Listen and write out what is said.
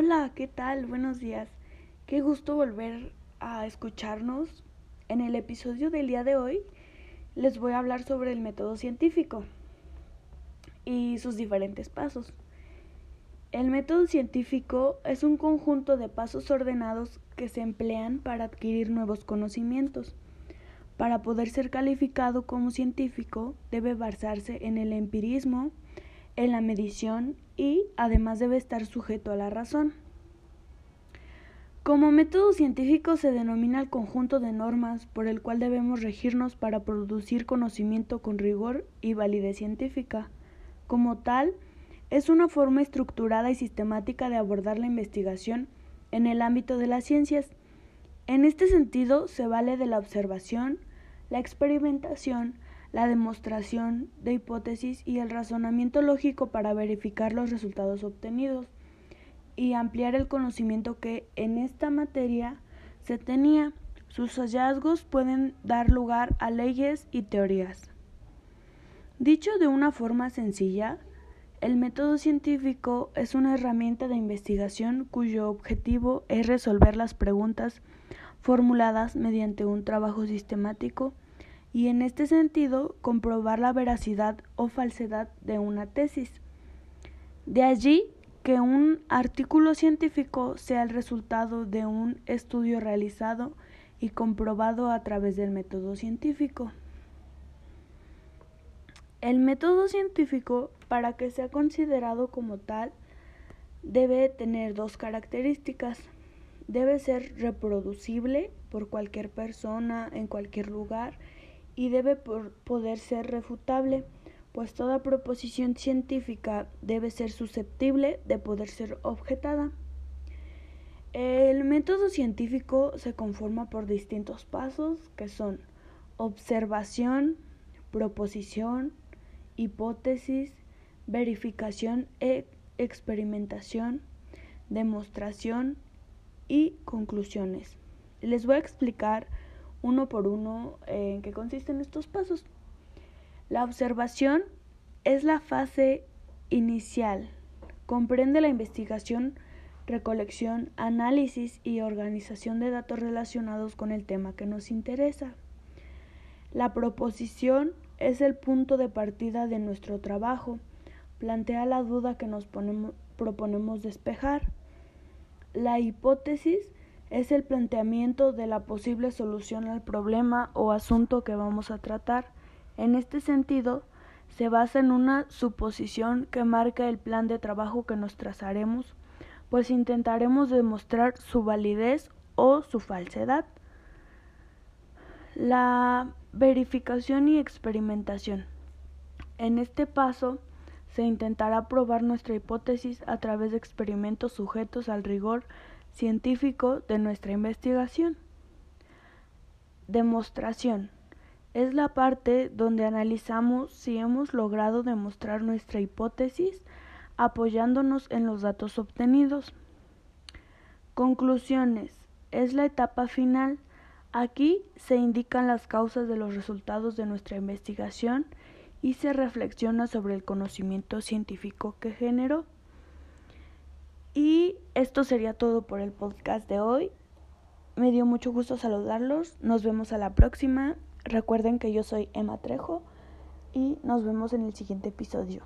Hola, ¿qué tal? Buenos días. Qué gusto volver a escucharnos. En el episodio del día de hoy les voy a hablar sobre el método científico y sus diferentes pasos. El método científico es un conjunto de pasos ordenados que se emplean para adquirir nuevos conocimientos. Para poder ser calificado como científico debe basarse en el empirismo, en la medición y además debe estar sujeto a la razón. Como método científico se denomina el conjunto de normas por el cual debemos regirnos para producir conocimiento con rigor y validez científica. Como tal, es una forma estructurada y sistemática de abordar la investigación en el ámbito de las ciencias. En este sentido, se vale de la observación, la experimentación, la demostración de hipótesis y el razonamiento lógico para verificar los resultados obtenidos y ampliar el conocimiento que en esta materia se tenía. Sus hallazgos pueden dar lugar a leyes y teorías. Dicho de una forma sencilla, el método científico es una herramienta de investigación cuyo objetivo es resolver las preguntas formuladas mediante un trabajo sistemático y en este sentido comprobar la veracidad o falsedad de una tesis. De allí que un artículo científico sea el resultado de un estudio realizado y comprobado a través del método científico. El método científico, para que sea considerado como tal, debe tener dos características. Debe ser reproducible por cualquier persona en cualquier lugar y debe poder ser refutable, pues toda proposición científica debe ser susceptible de poder ser objetada. El método científico se conforma por distintos pasos que son observación, proposición, hipótesis, verificación e experimentación, demostración y conclusiones. Les voy a explicar uno por uno en qué consisten estos pasos. La observación es la fase inicial. Comprende la investigación, recolección, análisis y organización de datos relacionados con el tema que nos interesa. La proposición es el punto de partida de nuestro trabajo. Plantea la duda que nos proponemos despejar. La hipótesis es el planteamiento de la posible solución al problema o asunto que vamos a tratar. En este sentido, se basa en una suposición que marca el plan de trabajo que nos trazaremos, pues intentaremos demostrar su validez o su falsedad. La verificación y experimentación. En este paso, se intentará probar nuestra hipótesis a través de experimentos sujetos al rigor científico de nuestra investigación. Demostración. Es la parte donde analizamos si hemos logrado demostrar nuestra hipótesis apoyándonos en los datos obtenidos. Conclusiones. Es la etapa final. Aquí se indican las causas de los resultados de nuestra investigación y se reflexiona sobre el conocimiento científico que generó. Y esto sería todo por el podcast de hoy. Me dio mucho gusto saludarlos. Nos vemos a la próxima. Recuerden que yo soy Emma Trejo y nos vemos en el siguiente episodio.